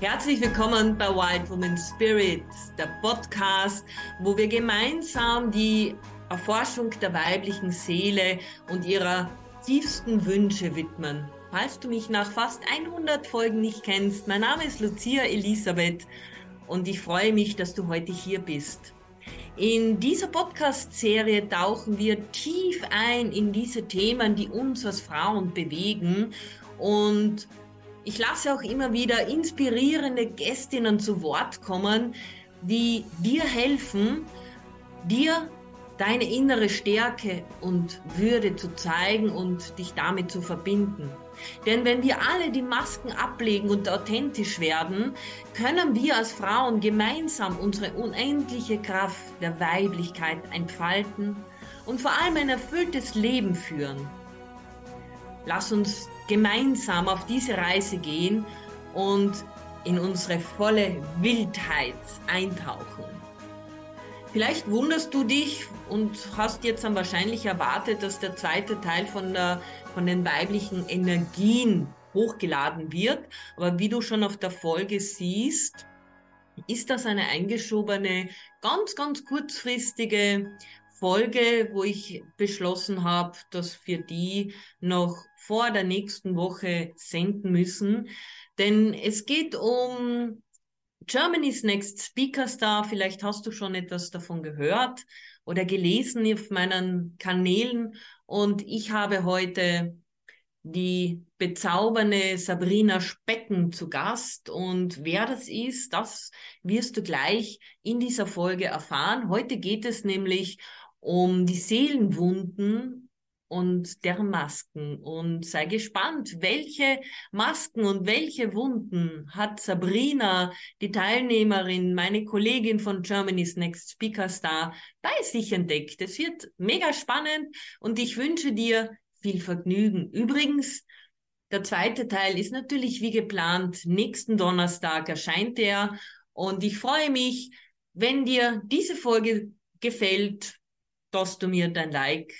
Herzlich willkommen bei Wild Woman Spirits, der Podcast, wo wir gemeinsam die Erforschung der weiblichen Seele und ihrer tiefsten Wünsche widmen. Falls du mich nach fast 100 Folgen nicht kennst, mein Name ist Lucia Elisabeth und ich freue mich, dass du heute hier bist. In dieser Podcast-Serie tauchen wir tief ein in diese Themen, die uns als Frauen bewegen und ich lasse auch immer wieder inspirierende Gästinnen zu Wort kommen, die dir helfen, dir deine innere Stärke und Würde zu zeigen und dich damit zu verbinden. Denn wenn wir alle die Masken ablegen und authentisch werden, können wir als Frauen gemeinsam unsere unendliche Kraft der Weiblichkeit entfalten und vor allem ein erfülltes Leben führen. Lass uns gemeinsam auf diese Reise gehen und in unsere volle Wildheit eintauchen. Vielleicht wunderst du dich und hast jetzt dann wahrscheinlich erwartet, dass der zweite Teil von, der, von den weiblichen Energien hochgeladen wird. Aber wie du schon auf der Folge siehst, ist das eine eingeschobene, ganz, ganz kurzfristige Folge, wo ich beschlossen habe, dass wir die noch vor der nächsten Woche senden müssen. Denn es geht um Germany's Next Speaker Star. Vielleicht hast du schon etwas davon gehört oder gelesen auf meinen Kanälen. Und ich habe heute die bezaubernde Sabrina Specken zu Gast. Und wer das ist, das wirst du gleich in dieser Folge erfahren. Heute geht es nämlich um die Seelenwunden und deren Masken. Und sei gespannt, welche Masken und welche Wunden hat Sabrina, die Teilnehmerin, meine Kollegin von Germany's Next Speaker Star, bei sich entdeckt. Es wird mega spannend und ich wünsche dir viel Vergnügen. Übrigens, der zweite Teil ist natürlich wie geplant. Nächsten Donnerstag erscheint er und ich freue mich, wenn dir diese Folge gefällt, dass du mir dein Like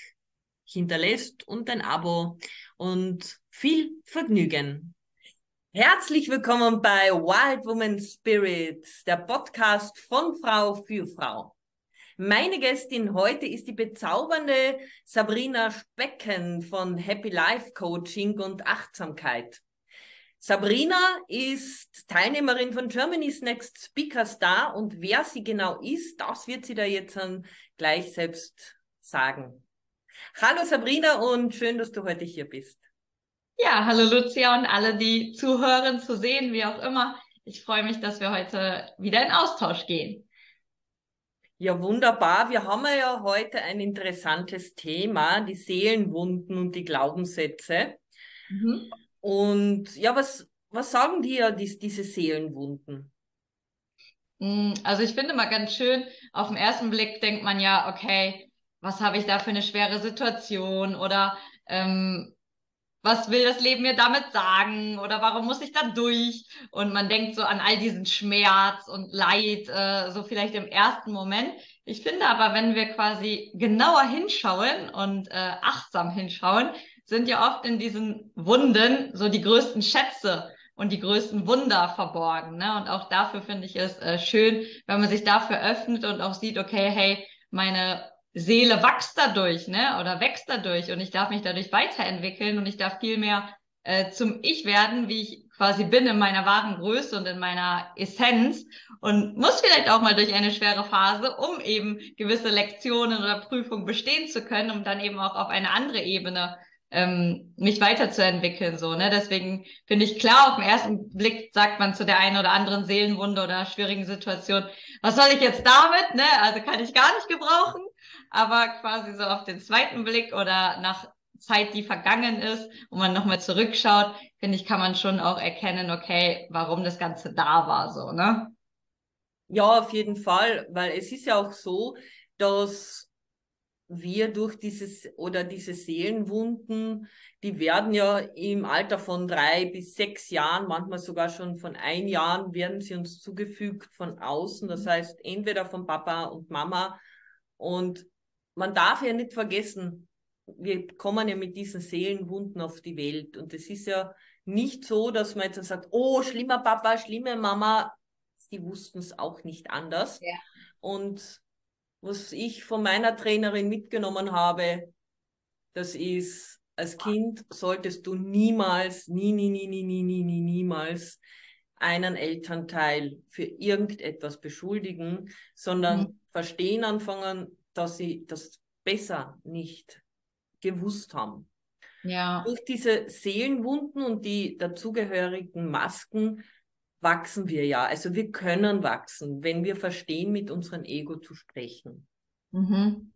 hinterlässt und dein Abo und viel Vergnügen. Herzlich willkommen bei Wild Woman Spirits, der Podcast von Frau für Frau. Meine Gästin heute ist die bezaubernde Sabrina Specken von Happy Life Coaching und Achtsamkeit. Sabrina ist Teilnehmerin von Germany's Next Speaker Star und wer sie genau ist, das wird sie da jetzt gleich selbst sagen. Hallo Sabrina und schön, dass du heute hier bist. Ja, hallo Lucia und alle, die zuhören, zu sehen, wie auch immer. Ich freue mich, dass wir heute wieder in Austausch gehen. Ja, wunderbar. Wir haben ja heute ein interessantes Thema, die Seelenwunden und die Glaubenssätze. Mhm. Und ja, was, was sagen dir die, diese Seelenwunden? Hm, also ich finde mal ganz schön, auf den ersten Blick denkt man ja, okay, was habe ich da für eine schwere Situation oder ähm, was will das Leben mir damit sagen oder warum muss ich da durch? Und man denkt so an all diesen Schmerz und Leid, äh, so vielleicht im ersten Moment. Ich finde aber, wenn wir quasi genauer hinschauen und äh, achtsam hinschauen, sind ja oft in diesen Wunden so die größten Schätze und die größten Wunder verborgen. Ne? Und auch dafür finde ich es äh, schön, wenn man sich dafür öffnet und auch sieht, okay, hey, meine Seele wächst dadurch, ne? Oder wächst dadurch und ich darf mich dadurch weiterentwickeln und ich darf viel mehr äh, zum Ich werden, wie ich quasi bin in meiner wahren Größe und in meiner Essenz und muss vielleicht auch mal durch eine schwere Phase, um eben gewisse Lektionen oder Prüfungen bestehen zu können, um dann eben auch auf eine andere Ebene ähm, mich weiterzuentwickeln. So, ne? Deswegen finde ich klar, auf den ersten Blick sagt man zu der einen oder anderen Seelenwunde oder schwierigen Situation, was soll ich jetzt damit? Ne? Also kann ich gar nicht gebrauchen. Aber quasi so auf den zweiten Blick oder nach Zeit, die vergangen ist, wo man nochmal zurückschaut, finde ich, kann man schon auch erkennen, okay, warum das Ganze da war, so, ne? Ja, auf jeden Fall, weil es ist ja auch so, dass wir durch dieses oder diese Seelenwunden, die werden ja im Alter von drei bis sechs Jahren, manchmal sogar schon von ein Jahren, werden sie uns zugefügt von außen. Das mhm. heißt, entweder von Papa und Mama. Und man darf ja nicht vergessen, wir kommen ja mit diesen Seelenwunden auf die Welt. Und es ist ja nicht so, dass man jetzt sagt, oh, schlimmer Papa, schlimme Mama. Sie wussten es auch nicht anders. Ja. Und was ich von meiner Trainerin mitgenommen habe, das ist, als Kind solltest du niemals, nie, nie, nie, nie, nie, nie, nie, niemals einen Elternteil für irgendetwas beschuldigen, sondern mhm. verstehen anfangen, dass sie das besser nicht gewusst haben. Ja. Durch diese Seelenwunden und die dazugehörigen Masken wachsen wir ja. Also wir können wachsen, wenn wir verstehen, mit unserem Ego zu sprechen. Mhm.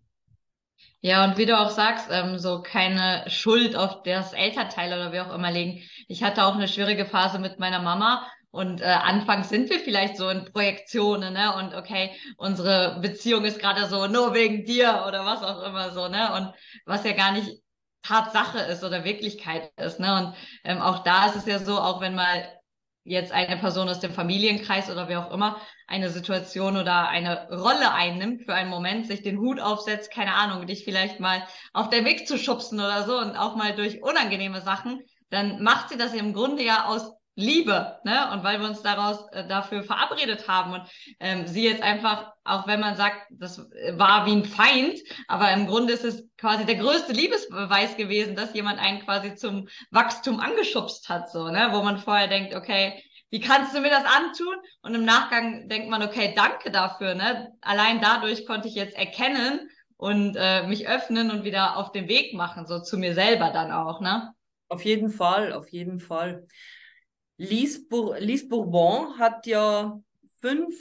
Ja, und wie du auch sagst, ähm, so keine Schuld auf das Elternteil oder wie auch immer legen. Ich hatte auch eine schwierige Phase mit meiner Mama und äh, anfangs sind wir vielleicht so in Projektionen, ne? Und okay, unsere Beziehung ist gerade so nur wegen dir oder was auch immer so, ne? Und was ja gar nicht Tatsache ist oder Wirklichkeit ist, ne? Und ähm, auch da ist es ja so, auch wenn mal jetzt eine Person aus dem Familienkreis oder wer auch immer eine Situation oder eine Rolle einnimmt für einen Moment, sich den Hut aufsetzt, keine Ahnung, dich vielleicht mal auf den Weg zu schubsen oder so und auch mal durch unangenehme Sachen, dann macht sie das im Grunde ja aus Liebe, ne? Und weil wir uns daraus äh, dafür verabredet haben und ähm, sie jetzt einfach, auch wenn man sagt, das war wie ein Feind, aber im Grunde ist es quasi der größte Liebesbeweis gewesen, dass jemand einen quasi zum Wachstum angeschubst hat, so, ne? Wo man vorher denkt, okay, wie kannst du mir das antun? Und im Nachgang denkt man, okay, danke dafür, ne? Allein dadurch konnte ich jetzt erkennen und äh, mich öffnen und wieder auf den Weg machen, so zu mir selber dann auch, ne? Auf jeden Fall, auf jeden Fall. Lise, Bour Lise Bourbon hat ja fünf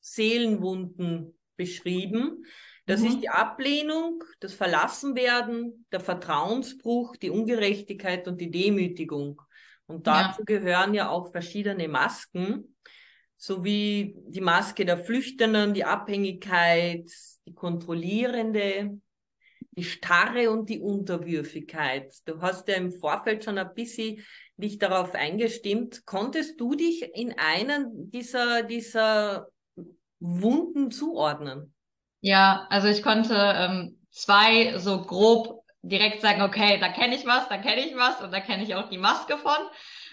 Seelenwunden beschrieben. Das mhm. ist die Ablehnung, das Verlassenwerden, der Vertrauensbruch, die Ungerechtigkeit und die Demütigung. Und dazu ja. gehören ja auch verschiedene Masken, sowie die Maske der Flüchtenden, die Abhängigkeit, die kontrollierende, die Starre und die Unterwürfigkeit. Du hast ja im Vorfeld schon ein bisschen dich darauf eingestimmt. Konntest du dich in einen dieser, dieser Wunden zuordnen? Ja, also ich konnte ähm, zwei so grob direkt sagen, okay, da kenne ich was, da kenne ich was und da kenne ich auch die Maske von.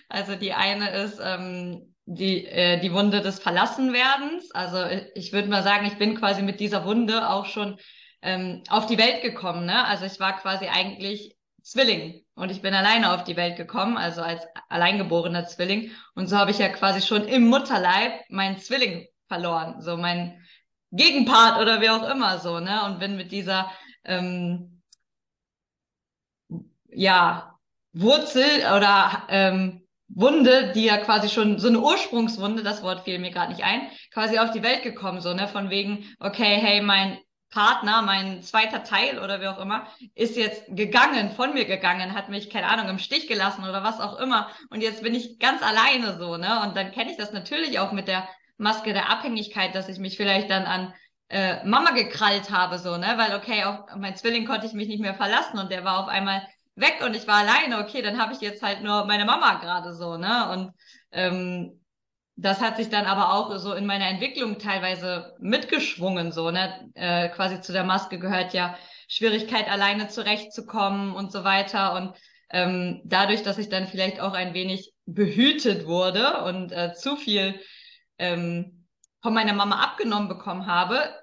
Also die eine ist ähm, die, äh, die Wunde des Verlassenwerdens. Also ich würde mal sagen, ich bin quasi mit dieser Wunde auch schon ähm, auf die Welt gekommen. Ne? Also ich war quasi eigentlich Zwilling und ich bin alleine auf die Welt gekommen, also als alleingeborener Zwilling. Und so habe ich ja quasi schon im Mutterleib meinen Zwilling verloren, so mein Gegenpart oder wie auch immer so, ne? Und bin mit dieser ähm, ja Wurzel oder ähm, Wunde, die ja quasi schon so eine Ursprungswunde, das Wort fiel mir gerade nicht ein, quasi auf die Welt gekommen, so, ne, von wegen, okay, hey, mein Partner, mein zweiter Teil oder wie auch immer, ist jetzt gegangen, von mir gegangen, hat mich, keine Ahnung, im Stich gelassen oder was auch immer. Und jetzt bin ich ganz alleine so, ne? Und dann kenne ich das natürlich auch mit der Maske der Abhängigkeit, dass ich mich vielleicht dann an äh, Mama gekrallt habe, so, ne? Weil, okay, auf mein Zwilling konnte ich mich nicht mehr verlassen und der war auf einmal weg und ich war alleine, okay, dann habe ich jetzt halt nur meine Mama gerade so, ne? Und ähm, das hat sich dann aber auch so in meiner Entwicklung teilweise mitgeschwungen, so, ne? Äh, quasi zu der Maske gehört ja Schwierigkeit, alleine zurechtzukommen und so weiter. Und ähm, dadurch, dass ich dann vielleicht auch ein wenig behütet wurde und äh, zu viel ähm, von meiner Mama abgenommen bekommen habe,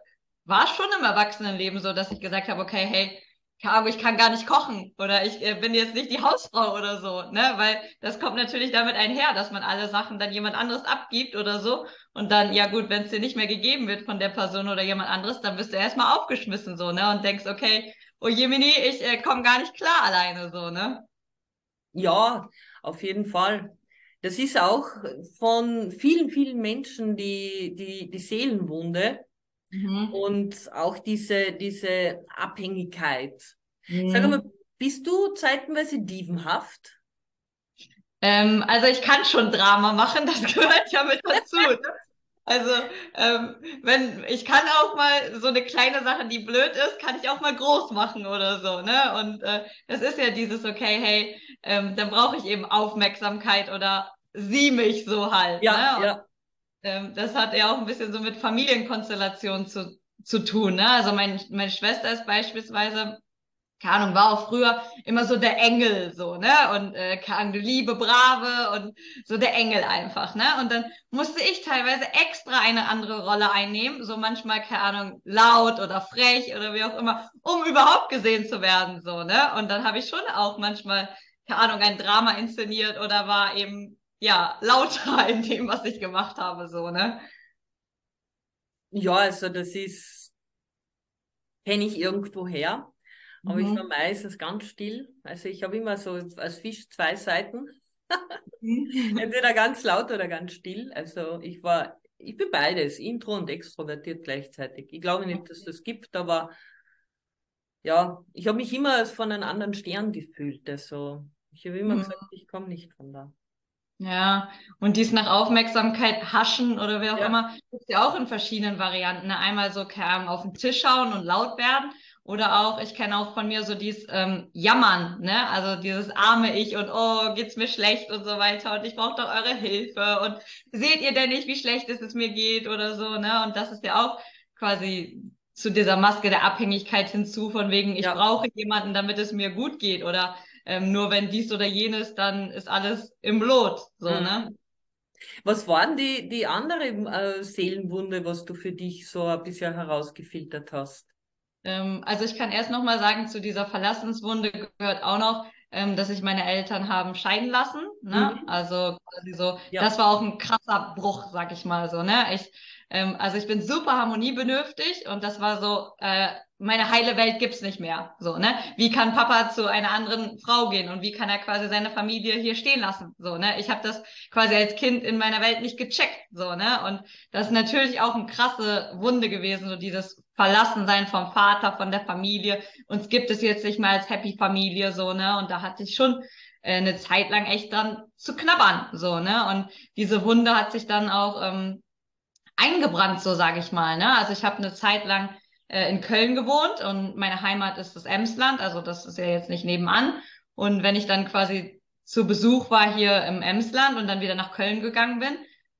war es schon im Erwachsenenleben so, dass ich gesagt habe, okay, hey, aber ich kann gar nicht kochen oder ich äh, bin jetzt nicht die Hausfrau oder so, ne? Weil das kommt natürlich damit einher, dass man alle Sachen dann jemand anderes abgibt oder so. Und dann, ja gut, wenn es dir nicht mehr gegeben wird von der Person oder jemand anderes, dann bist du erstmal aufgeschmissen so, ne? Und denkst, okay, oh Jemini, ich äh, komme gar nicht klar alleine so, ne? Ja, auf jeden Fall. Das ist auch von vielen, vielen Menschen die, die, die Seelenwunde Mhm. Und auch diese, diese Abhängigkeit. Mhm. Sag mal, bist du zeitenweise dievenhaft? Ähm, also ich kann schon Drama machen, das gehört ja mit dazu. Ne? Also ähm, wenn ich kann auch mal so eine kleine Sache, die blöd ist, kann ich auch mal groß machen oder so, ne? Und äh, das ist ja dieses okay, hey, ähm, dann brauche ich eben Aufmerksamkeit oder sieh mich so halt. Ja, ne? ja das hat ja auch ein bisschen so mit Familienkonstellationen zu, zu tun. Ne? Also mein, meine Schwester ist beispielsweise keine Ahnung, war auch früher immer so der Engel, so, ne? Und äh, keine Ahnung, liebe, brave und so der Engel einfach, ne? Und dann musste ich teilweise extra eine andere Rolle einnehmen, so manchmal, keine Ahnung, laut oder frech oder wie auch immer, um überhaupt gesehen zu werden, so, ne? Und dann habe ich schon auch manchmal, keine Ahnung, ein Drama inszeniert oder war eben, ja, lauter in dem, was ich gemacht habe, so, ne? Ja, also das ist, kenne ich irgendwo her. Aber mhm. ich war meistens ganz still. Also ich habe immer so als Fisch zwei Seiten. Mhm. Entweder ganz laut oder ganz still. Also ich war, ich bin beides, intro und extrovertiert gleichzeitig. Ich glaube nicht, dass das gibt, aber ja, ich habe mich immer als von einem anderen Stern gefühlt. Also ich habe immer mhm. gesagt, ich komme nicht von da. Ja, und dies nach Aufmerksamkeit haschen oder wie auch ja. immer, gibt ja auch in verschiedenen Varianten. Ne? Einmal so kann auf den Tisch schauen und laut werden oder auch, ich kenne auch von mir so dieses ähm, Jammern, ne? Also dieses arme Ich und oh, geht's mir schlecht und so weiter und ich brauche doch eure Hilfe und seht ihr denn nicht, wie schlecht es mir geht oder so, ne? Und das ist ja auch quasi zu dieser Maske der Abhängigkeit hinzu, von wegen, ich ja. brauche jemanden, damit es mir gut geht oder ähm, nur wenn dies oder jenes, dann ist alles im Lot, so, mhm. ne? Was waren die, die andere äh, Seelenwunde, was du für dich so bisher herausgefiltert hast? Ähm, also ich kann erst noch mal sagen, zu dieser Verlassenswunde gehört auch noch, ähm, dass sich meine Eltern haben scheiden lassen. Ne? Mhm. Also quasi so, ja. das war auch ein krasser Bruch, sag ich mal so. Ne? Ich, ähm, also ich bin super harmoniebedürftig und das war so, äh, meine heile Welt gibt's nicht mehr. So, ne? Wie kann Papa zu einer anderen Frau gehen und wie kann er quasi seine Familie hier stehen lassen? So, ne? Ich habe das quasi als Kind in meiner Welt nicht gecheckt, so, ne? Und das ist natürlich auch eine krasse Wunde gewesen, so dieses Verlassensein vom Vater, von der Familie. Uns gibt es jetzt nicht mehr als Happy Familie, so, ne? Und da hatte ich schon äh, eine Zeit lang echt dran zu knabbern, so, ne? Und diese Wunde hat sich dann auch ähm, eingebrannt, so sage ich mal, ne? Also ich habe eine Zeit lang äh, in Köln gewohnt und meine Heimat ist das Emsland, also das ist ja jetzt nicht nebenan. Und wenn ich dann quasi zu Besuch war hier im Emsland und dann wieder nach Köln gegangen bin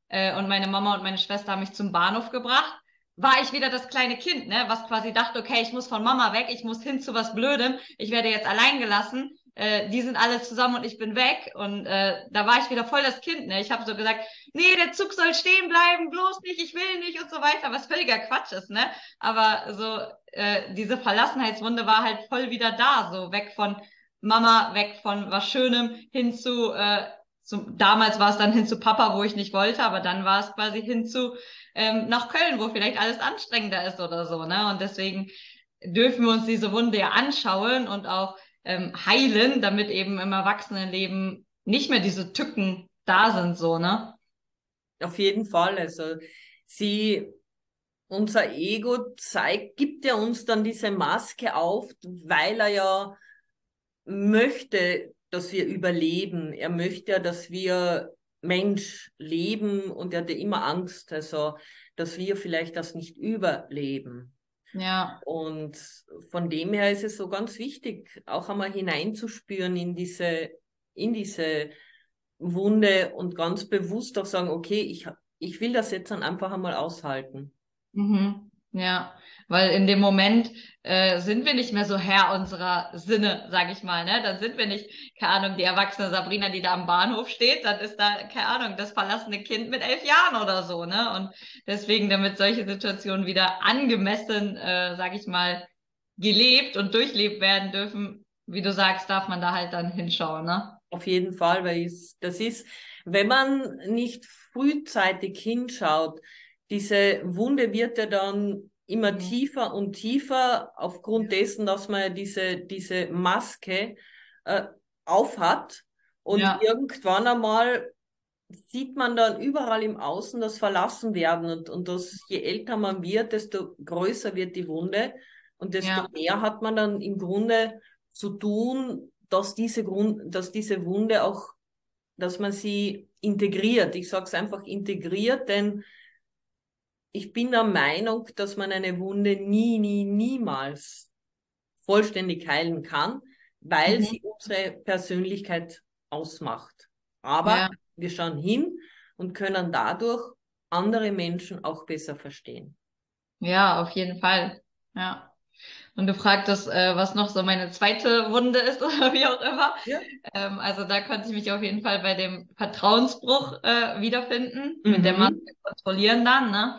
äh, und meine Mama und meine Schwester haben mich zum Bahnhof gebracht, war ich wieder das kleine Kind, ne, was quasi dachte, okay, ich muss von Mama weg, ich muss hin zu was Blödem, ich werde jetzt allein gelassen äh, die sind alle zusammen und ich bin weg. Und äh, da war ich wieder voll das Kind. Ne? Ich habe so gesagt, nee, der Zug soll stehen bleiben, bloß nicht, ich will nicht und so weiter, was völliger Quatsch ist. Ne? Aber so äh, diese Verlassenheitswunde war halt voll wieder da, so weg von Mama, weg von was Schönem hin zu, äh, zum, damals war es dann hin zu Papa, wo ich nicht wollte, aber dann war es quasi hin zu ähm, nach Köln, wo vielleicht alles anstrengender ist oder so. Ne? Und deswegen dürfen wir uns diese Wunde ja anschauen und auch ähm, heilen, damit eben im Erwachsenenleben nicht mehr diese Tücken da sind, so, ne? Auf jeden Fall. Also sie, unser Ego zeigt, gibt ja uns dann diese Maske auf, weil er ja möchte, dass wir überleben. Er möchte ja, dass wir Mensch leben und er hat ja immer Angst, also dass wir vielleicht das nicht überleben. Ja. Und von dem her ist es so ganz wichtig, auch einmal hineinzuspüren in diese, in diese Wunde und ganz bewusst auch sagen, okay, ich, ich will das jetzt dann einfach einmal aushalten. Mhm. Ja, weil in dem Moment äh, sind wir nicht mehr so Herr unserer Sinne, sag ich mal, ne? Dann sind wir nicht, keine Ahnung, die erwachsene Sabrina, die da am Bahnhof steht, dann ist da, keine Ahnung, das verlassene Kind mit elf Jahren oder so, ne? Und deswegen, damit solche Situationen wieder angemessen, äh, sag ich mal, gelebt und durchlebt werden dürfen, wie du sagst, darf man da halt dann hinschauen, ne? Auf jeden Fall, weil es, das ist, wenn man nicht frühzeitig hinschaut, diese Wunde wird ja dann immer mhm. tiefer und tiefer aufgrund dessen, dass man ja diese, diese Maske äh, aufhat. Und ja. irgendwann einmal sieht man dann überall im Außen das Verlassenwerden und, und das, je älter man wird, desto größer wird die Wunde und desto ja. mehr hat man dann im Grunde zu tun, dass diese Grund, dass diese Wunde auch, dass man sie integriert. Ich sage es einfach integriert, denn ich bin der Meinung, dass man eine Wunde nie, nie, niemals vollständig heilen kann, weil mhm. sie unsere Persönlichkeit ausmacht. Aber ja. wir schauen hin und können dadurch andere Menschen auch besser verstehen. Ja, auf jeden Fall. Ja. Und du fragtest, äh, was noch so meine zweite Wunde ist oder wie auch immer. Ja. Ähm, also da konnte ich mich auf jeden Fall bei dem Vertrauensbruch äh, wiederfinden, mhm. mit der mhm. Maske kontrollieren dann. Ne?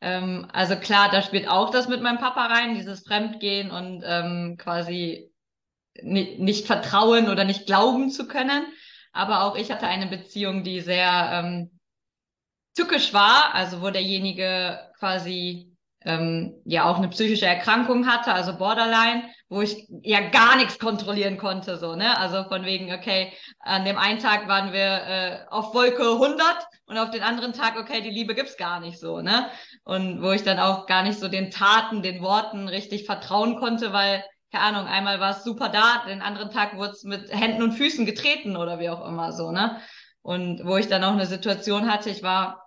Ähm, also klar, da spielt auch das mit meinem Papa rein, dieses Fremdgehen und ähm, quasi nicht vertrauen oder nicht glauben zu können. Aber auch ich hatte eine Beziehung, die sehr ähm, tückisch war, also wo derjenige quasi ähm, ja auch eine psychische Erkrankung hatte, also Borderline, wo ich ja gar nichts kontrollieren konnte, so, ne? Also von wegen, okay, an dem einen Tag waren wir äh, auf Wolke 100 und auf den anderen Tag, okay, die Liebe gibt's gar nicht so, ne? Und wo ich dann auch gar nicht so den Taten, den Worten richtig vertrauen konnte, weil keine Ahnung, einmal war es super da, den anderen Tag wurde es mit Händen und Füßen getreten oder wie auch immer so, ne? Und wo ich dann auch eine Situation hatte, ich war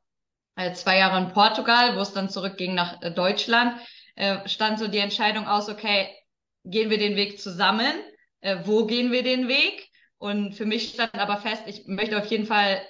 zwei Jahre in Portugal, wo es dann zurückging nach äh, Deutschland, äh, stand so die Entscheidung aus, okay, gehen wir den Weg zusammen? Äh, wo gehen wir den Weg? Und für mich stand aber fest, ich möchte auf jeden Fall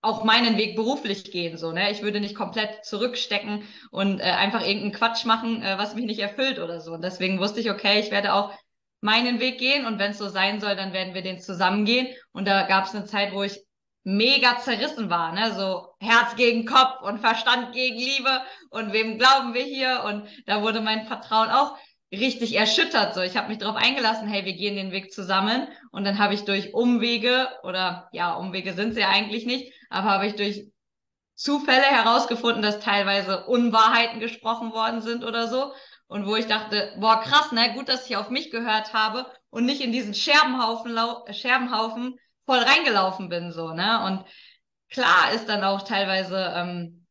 auch meinen Weg beruflich gehen, so, ne? Ich würde nicht komplett zurückstecken und äh, einfach irgendeinen Quatsch machen, äh, was mich nicht erfüllt oder so. Und deswegen wusste ich, okay, ich werde auch meinen Weg gehen und wenn es so sein soll, dann werden wir den zusammen gehen. Und da gab es eine Zeit, wo ich mega zerrissen war, ne? So Herz gegen Kopf und Verstand gegen Liebe und wem glauben wir hier? Und da wurde mein Vertrauen auch richtig erschüttert. So, ich habe mich darauf eingelassen, hey, wir gehen den Weg zusammen. Und dann habe ich durch Umwege oder ja, Umwege sind sie ja eigentlich nicht, aber habe ich durch Zufälle herausgefunden, dass teilweise Unwahrheiten gesprochen worden sind oder so. Und wo ich dachte, boah, krass, ne, gut, dass ich auf mich gehört habe und nicht in diesen Scherbenhaufen, Scherbenhaufen voll reingelaufen bin, so, ne? Und klar ist dann auch teilweise ähm,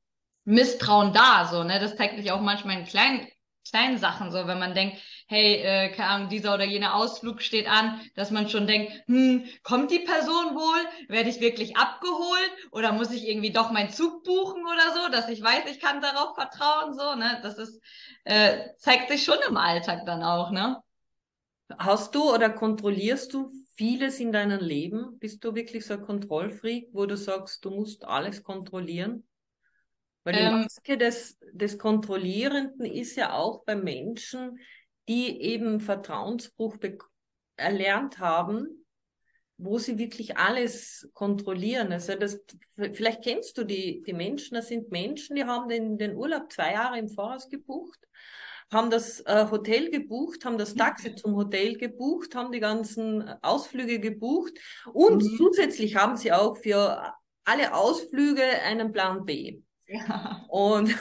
Misstrauen da, so, ne? Das zeigt sich auch manchmal in kleinen kleinen Sachen, so wenn man denkt, hey, äh, keine Ahnung, dieser oder jener Ausflug steht an, dass man schon denkt, hm, kommt die Person wohl? Werde ich wirklich abgeholt? Oder muss ich irgendwie doch meinen Zug buchen oder so, dass ich weiß, ich kann darauf vertrauen, so, ne? Das ist, äh, zeigt sich schon im Alltag dann auch, ne? Hast du oder kontrollierst du vieles in deinem Leben? Bist du wirklich so ein Kontrollfreak, wo du sagst, du musst alles kontrollieren? Weil die ähm, Maske des, des Kontrollierenden ist ja auch bei Menschen, die eben Vertrauensbruch erlernt haben, wo sie wirklich alles kontrollieren. Also das, vielleicht kennst du die, die Menschen, das sind Menschen, die haben den, den Urlaub zwei Jahre im Voraus gebucht, haben das äh, Hotel gebucht, haben das Taxi zum Hotel gebucht, haben die ganzen Ausflüge gebucht und mhm. zusätzlich haben sie auch für alle Ausflüge einen Plan B. Ja. Und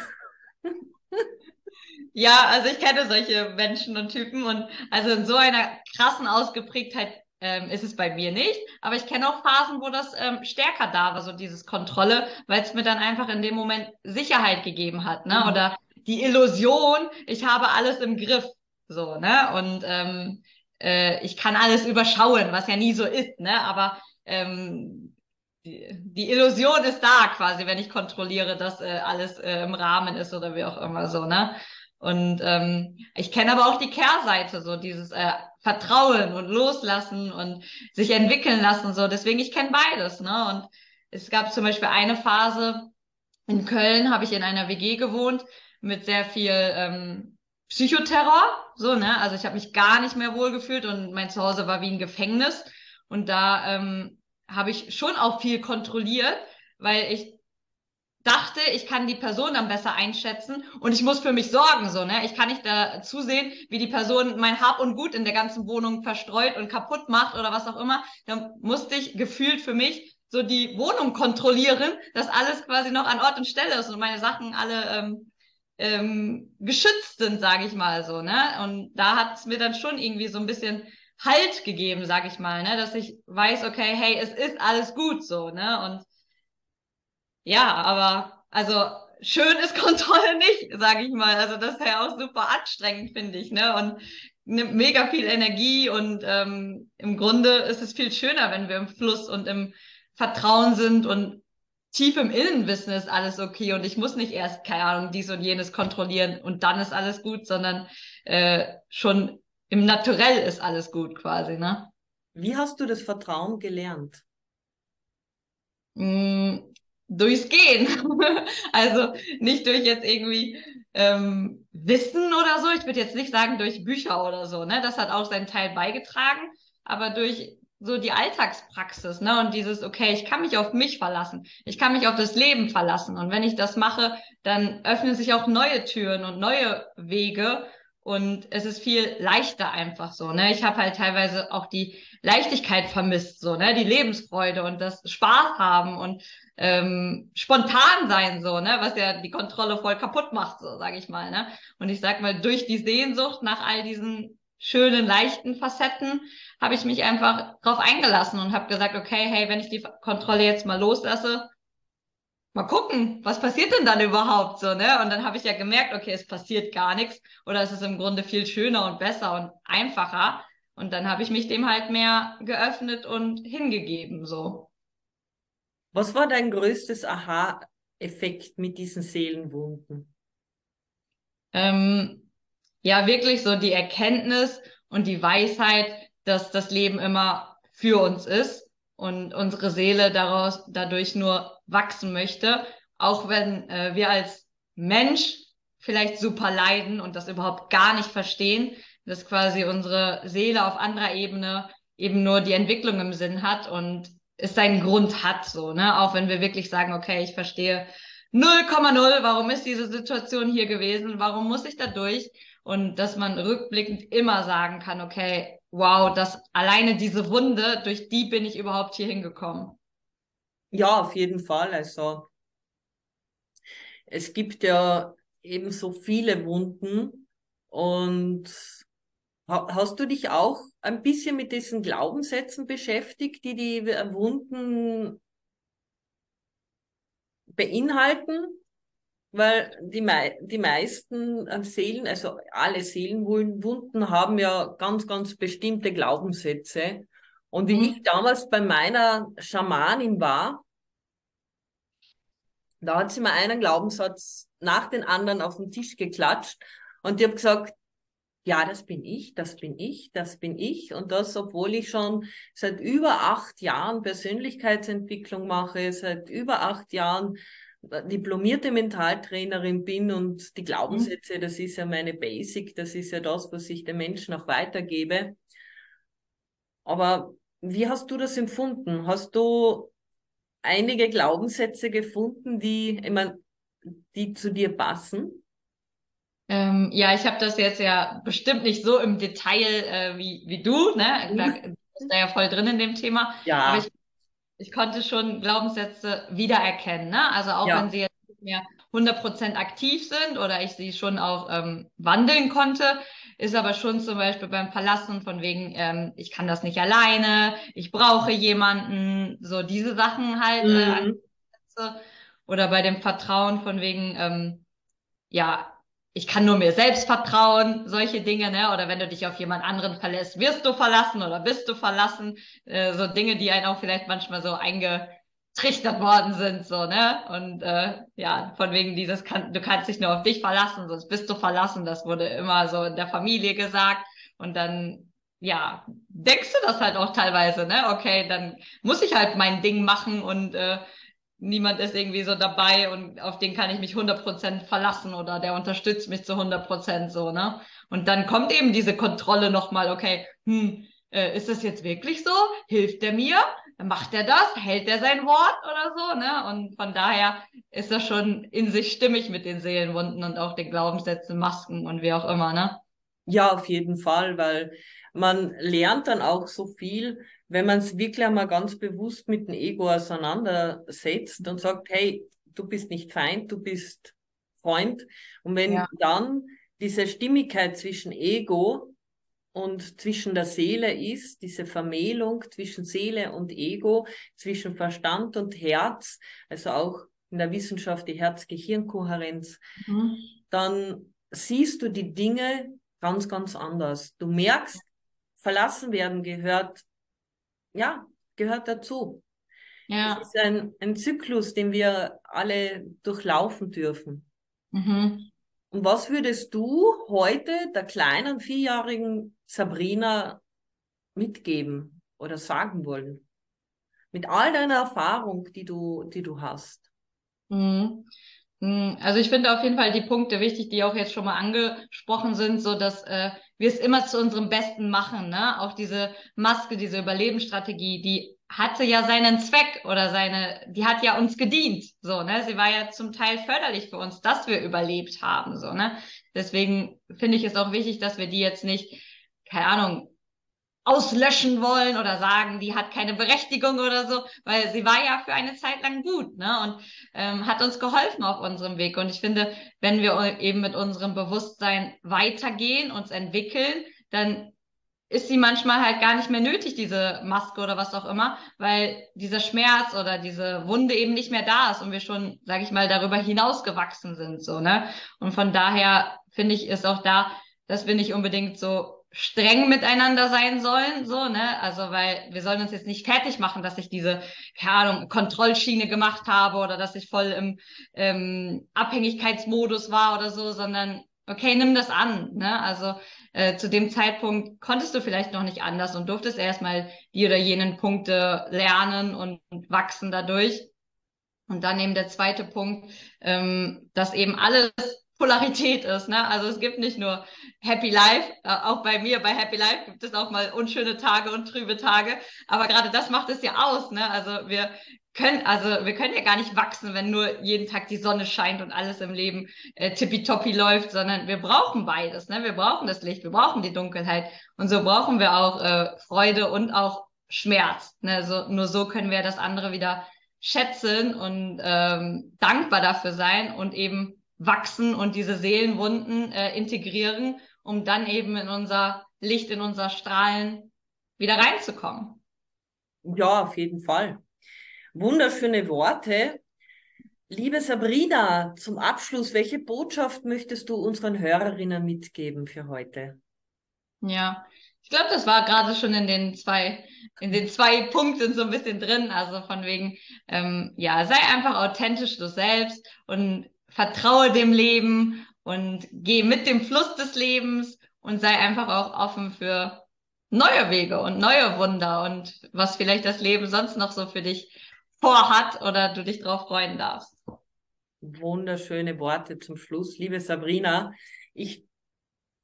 ja, also ich kenne solche Menschen und Typen und also in so einer krassen Ausgeprägtheit ähm, ist es bei mir nicht. Aber ich kenne auch Phasen, wo das ähm, stärker da war, so dieses Kontrolle, weil es mir dann einfach in dem Moment Sicherheit gegeben hat, ne? Mhm. Oder die Illusion, ich habe alles im Griff, so, ne? Und ähm, äh, ich kann alles überschauen, was ja nie so ist, ne? Aber ähm, die, Illusion ist da quasi, wenn ich kontrolliere, dass äh, alles äh, im Rahmen ist oder wie auch immer so, ne? Und ähm, ich kenne aber auch die Kehrseite, so dieses äh, Vertrauen und Loslassen und sich entwickeln lassen, so. Deswegen, ich kenne beides, ne? Und es gab zum Beispiel eine Phase in Köln, habe ich in einer WG gewohnt mit sehr viel ähm, Psychoterror, so, ne? Also ich habe mich gar nicht mehr wohlgefühlt und mein Zuhause war wie ein Gefängnis. Und da ähm, habe ich schon auch viel kontrolliert, weil ich dachte, ich kann die Person dann besser einschätzen und ich muss für mich sorgen, so, ne? Ich kann nicht da zusehen, wie die Person mein Hab und Gut in der ganzen Wohnung verstreut und kaputt macht oder was auch immer. Da musste ich gefühlt für mich so die Wohnung kontrollieren, dass alles quasi noch an Ort und Stelle ist und meine Sachen alle ähm, ähm, geschützt sind, sage ich mal so, ne? Und da hat es mir dann schon irgendwie so ein bisschen Halt gegeben, sag ich mal, ne, dass ich weiß, okay, hey, es ist alles gut so, ne, und ja, aber also schön ist Kontrolle nicht, sag ich mal, also das ist ja auch super anstrengend, finde ich, ne, und nimmt mega viel Energie und ähm, im Grunde ist es viel schöner, wenn wir im Fluss und im Vertrauen sind und tief im Innenwissen ist alles okay und ich muss nicht erst, keine Ahnung, dies und jenes kontrollieren und dann ist alles gut, sondern äh, schon im Naturell ist alles gut quasi, ne? Wie hast du das Vertrauen gelernt? Mm, durchs Gehen. also nicht durch jetzt irgendwie ähm, Wissen oder so. Ich würde jetzt nicht sagen durch Bücher oder so, ne? Das hat auch seinen Teil beigetragen, aber durch so die Alltagspraxis, ne? Und dieses, okay, ich kann mich auf mich verlassen, ich kann mich auf das Leben verlassen. Und wenn ich das mache, dann öffnen sich auch neue Türen und neue Wege. Und es ist viel leichter einfach so, ne? Ich habe halt teilweise auch die Leichtigkeit vermisst, so, ne? Die Lebensfreude und das Spaß haben und ähm, spontan sein, so, ne? Was ja die Kontrolle voll kaputt macht, so, sage ich mal, ne? Und ich sag mal, durch die Sehnsucht nach all diesen schönen, leichten Facetten habe ich mich einfach drauf eingelassen und habe gesagt, okay, hey, wenn ich die Kontrolle jetzt mal loslasse, mal gucken, was passiert denn dann überhaupt so, ne? Und dann habe ich ja gemerkt, okay, es passiert gar nichts oder es ist im Grunde viel schöner und besser und einfacher. Und dann habe ich mich dem halt mehr geöffnet und hingegeben, so. Was war dein größtes Aha-Effekt mit diesen Seelenwunden? Ähm, ja, wirklich so die Erkenntnis und die Weisheit, dass das Leben immer für uns ist und unsere Seele daraus dadurch nur wachsen möchte, auch wenn äh, wir als Mensch vielleicht super leiden und das überhaupt gar nicht verstehen, dass quasi unsere Seele auf anderer Ebene eben nur die Entwicklung im Sinn hat und es seinen Grund hat, so, ne? Auch wenn wir wirklich sagen, okay, ich verstehe 0,0, warum ist diese Situation hier gewesen, warum muss ich da durch? Und dass man rückblickend immer sagen kann, okay, wow, das alleine diese Wunde, durch die bin ich überhaupt hier hingekommen. Ja, auf jeden Fall. Also es gibt ja eben so viele Wunden und hast du dich auch ein bisschen mit diesen Glaubenssätzen beschäftigt, die die Wunden beinhalten? Weil die, mei die meisten äh, Seelen, also alle Seelenwunden haben ja ganz, ganz bestimmte Glaubenssätze. Und wie mhm. ich damals bei meiner Schamanin war, da hat sie mir einen Glaubenssatz nach den anderen auf den Tisch geklatscht und ich habe gesagt, ja, das bin ich, das bin ich, das bin ich. Und das, obwohl ich schon seit über acht Jahren Persönlichkeitsentwicklung mache, seit über acht Jahren diplomierte Mentaltrainerin bin und die Glaubenssätze, mhm. das ist ja meine Basic, das ist ja das, was ich den Menschen auch weitergebe. Aber wie hast du das empfunden? Hast du einige Glaubenssätze gefunden, die, ich meine, die zu dir passen? Ähm, ja, ich habe das jetzt ja bestimmt nicht so im Detail äh, wie, wie du, ne? Da bist da ja voll drin in dem Thema. Ja. Aber ich, ich konnte schon Glaubenssätze wiedererkennen, ne? Also auch ja. wenn sie jetzt nicht mehr 100% aktiv sind oder ich sie schon auch ähm, wandeln konnte, ist aber schon zum Beispiel beim Verlassen von wegen, ähm, ich kann das nicht alleine, ich brauche jemanden, so diese Sachen halt. Äh, mhm. Äh, oder bei dem Vertrauen von wegen, ähm, ja, ich kann nur mir selbst vertrauen, solche Dinge, ne? Oder wenn du dich auf jemand anderen verlässt, wirst du verlassen oder bist du verlassen. Äh, so Dinge, die einen auch vielleicht manchmal so einge trichtert worden sind, so, ne? Und äh, ja, von wegen dieses, kann, du kannst dich nur auf dich verlassen, sonst bist du verlassen. Das wurde immer so in der Familie gesagt. Und dann, ja, denkst du das halt auch teilweise, ne? Okay, dann muss ich halt mein Ding machen und äh, niemand ist irgendwie so dabei und auf den kann ich mich 100% verlassen oder der unterstützt mich zu 100% so, ne? Und dann kommt eben diese Kontrolle nochmal, okay, hm, äh, ist das jetzt wirklich so? Hilft der mir? macht er das, hält er sein Wort oder so, ne? Und von daher ist das schon in sich stimmig mit den Seelenwunden und auch den Glaubenssätzen, Masken und wie auch immer, ne? Ja, auf jeden Fall, weil man lernt dann auch so viel, wenn man es wirklich einmal ganz bewusst mit dem Ego auseinandersetzt und sagt, hey, du bist nicht Feind, du bist Freund. Und wenn ja. dann diese Stimmigkeit zwischen Ego und zwischen der Seele ist, diese Vermählung zwischen Seele und Ego, zwischen Verstand und Herz, also auch in der Wissenschaft die Herz-Gehirn-Kohärenz, mhm. dann siehst du die Dinge ganz, ganz anders. Du merkst, verlassen werden gehört, ja, gehört dazu. Ja. Es ist ein, ein Zyklus, den wir alle durchlaufen dürfen. Mhm. Und was würdest du heute der kleinen vierjährigen Sabrina mitgeben oder sagen wollen? Mit all deiner Erfahrung, die du, die du hast. Mhm. Hm, also ich finde auf jeden Fall die Punkte wichtig, die auch jetzt schon mal angesprochen sind, so dass äh, wir es immer zu unserem Besten machen. Ne? Auch diese Maske, diese Überlebensstrategie, die hatte ja seinen Zweck oder seine, die hat ja uns gedient. So, ne? Sie war ja zum Teil förderlich für uns, dass wir überlebt haben. So, ne? Deswegen finde ich es auch wichtig, dass wir die jetzt nicht, keine Ahnung, auslöschen wollen oder sagen, die hat keine Berechtigung oder so, weil sie war ja für eine Zeit lang gut ne? und ähm, hat uns geholfen auf unserem Weg. Und ich finde, wenn wir eben mit unserem Bewusstsein weitergehen, uns entwickeln, dann ist sie manchmal halt gar nicht mehr nötig, diese Maske oder was auch immer, weil dieser Schmerz oder diese Wunde eben nicht mehr da ist und wir schon, sage ich mal, darüber hinausgewachsen sind. so ne Und von daher finde ich, ist auch da, dass wir nicht unbedingt so streng miteinander sein sollen, so, ne? Also, weil wir sollen uns jetzt nicht fertig machen, dass ich diese, keine Ahnung, Kontrollschiene gemacht habe oder dass ich voll im ähm, Abhängigkeitsmodus war oder so, sondern okay, nimm das an, ne? Also äh, zu dem Zeitpunkt konntest du vielleicht noch nicht anders und durftest erstmal die oder jenen Punkte lernen und, und wachsen dadurch. Und dann eben der zweite Punkt, ähm, dass eben alles Polarität ist. Ne? Also es gibt nicht nur Happy Life, äh, auch bei mir bei Happy Life gibt es auch mal unschöne Tage und trübe Tage. Aber gerade das macht es ja aus. Ne? Also wir können, also wir können ja gar nicht wachsen, wenn nur jeden Tag die Sonne scheint und alles im Leben äh, tippitoppi läuft, sondern wir brauchen beides. Ne? Wir brauchen das Licht, wir brauchen die Dunkelheit und so brauchen wir auch äh, Freude und auch Schmerz. Ne? So, nur so können wir das andere wieder schätzen und ähm, dankbar dafür sein und eben wachsen und diese Seelenwunden äh, integrieren, um dann eben in unser Licht, in unser Strahlen wieder reinzukommen. Ja, auf jeden Fall. Wunderschöne Worte. Liebe Sabrina, zum Abschluss, welche Botschaft möchtest du unseren Hörerinnen mitgeben für heute? Ja, ich glaube, das war gerade schon in den zwei, in den zwei Punkten so ein bisschen drin. Also von wegen, ähm, ja, sei einfach authentisch du selbst und vertraue dem Leben und geh mit dem Fluss des Lebens und sei einfach auch offen für neue Wege und neue Wunder und was vielleicht das Leben sonst noch so für dich vorhat oder du dich darauf freuen darfst. Wunderschöne Worte zum Schluss, liebe Sabrina. Ich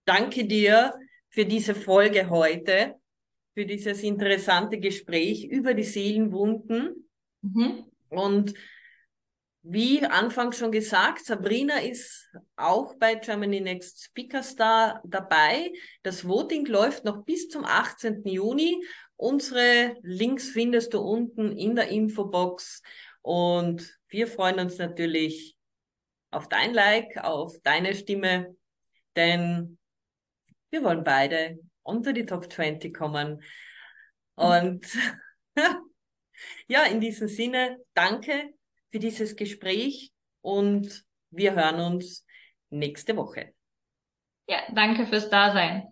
danke dir für diese Folge heute, für dieses interessante Gespräch über die Seelenwunden. Mhm. Und wie anfangs schon gesagt, Sabrina ist auch bei Germany Next Speaker Star dabei. Das Voting läuft noch bis zum 18. Juni. Unsere Links findest du unten in der Infobox. Und wir freuen uns natürlich auf dein Like, auf deine Stimme, denn wir wollen beide unter die Top 20 kommen. Und ja, in diesem Sinne, danke für dieses Gespräch und wir hören uns nächste Woche. Ja, danke fürs Dasein.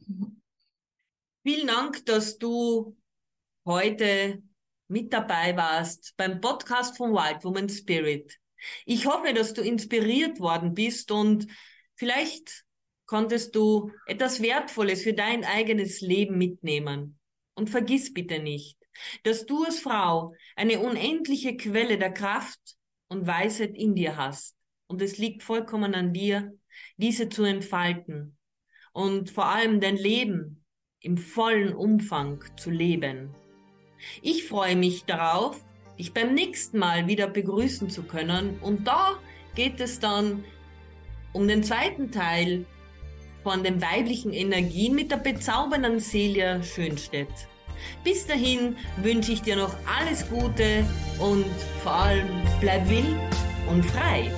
Vielen Dank, dass du heute mit dabei warst beim Podcast von Wild Woman Spirit. Ich hoffe, dass du inspiriert worden bist und vielleicht konntest du etwas Wertvolles für dein eigenes Leben mitnehmen. Und vergiss bitte nicht, dass du als Frau eine unendliche Quelle der Kraft und Weisheit in dir hast. Und es liegt vollkommen an dir, diese zu entfalten und vor allem dein Leben im vollen Umfang zu leben. Ich freue mich darauf, dich beim nächsten Mal wieder begrüßen zu können. Und da geht es dann um den zweiten Teil von den weiblichen Energien mit der bezaubernden Celia Schönstedt. Bis dahin wünsche ich dir noch alles Gute und vor allem bleib wild und frei.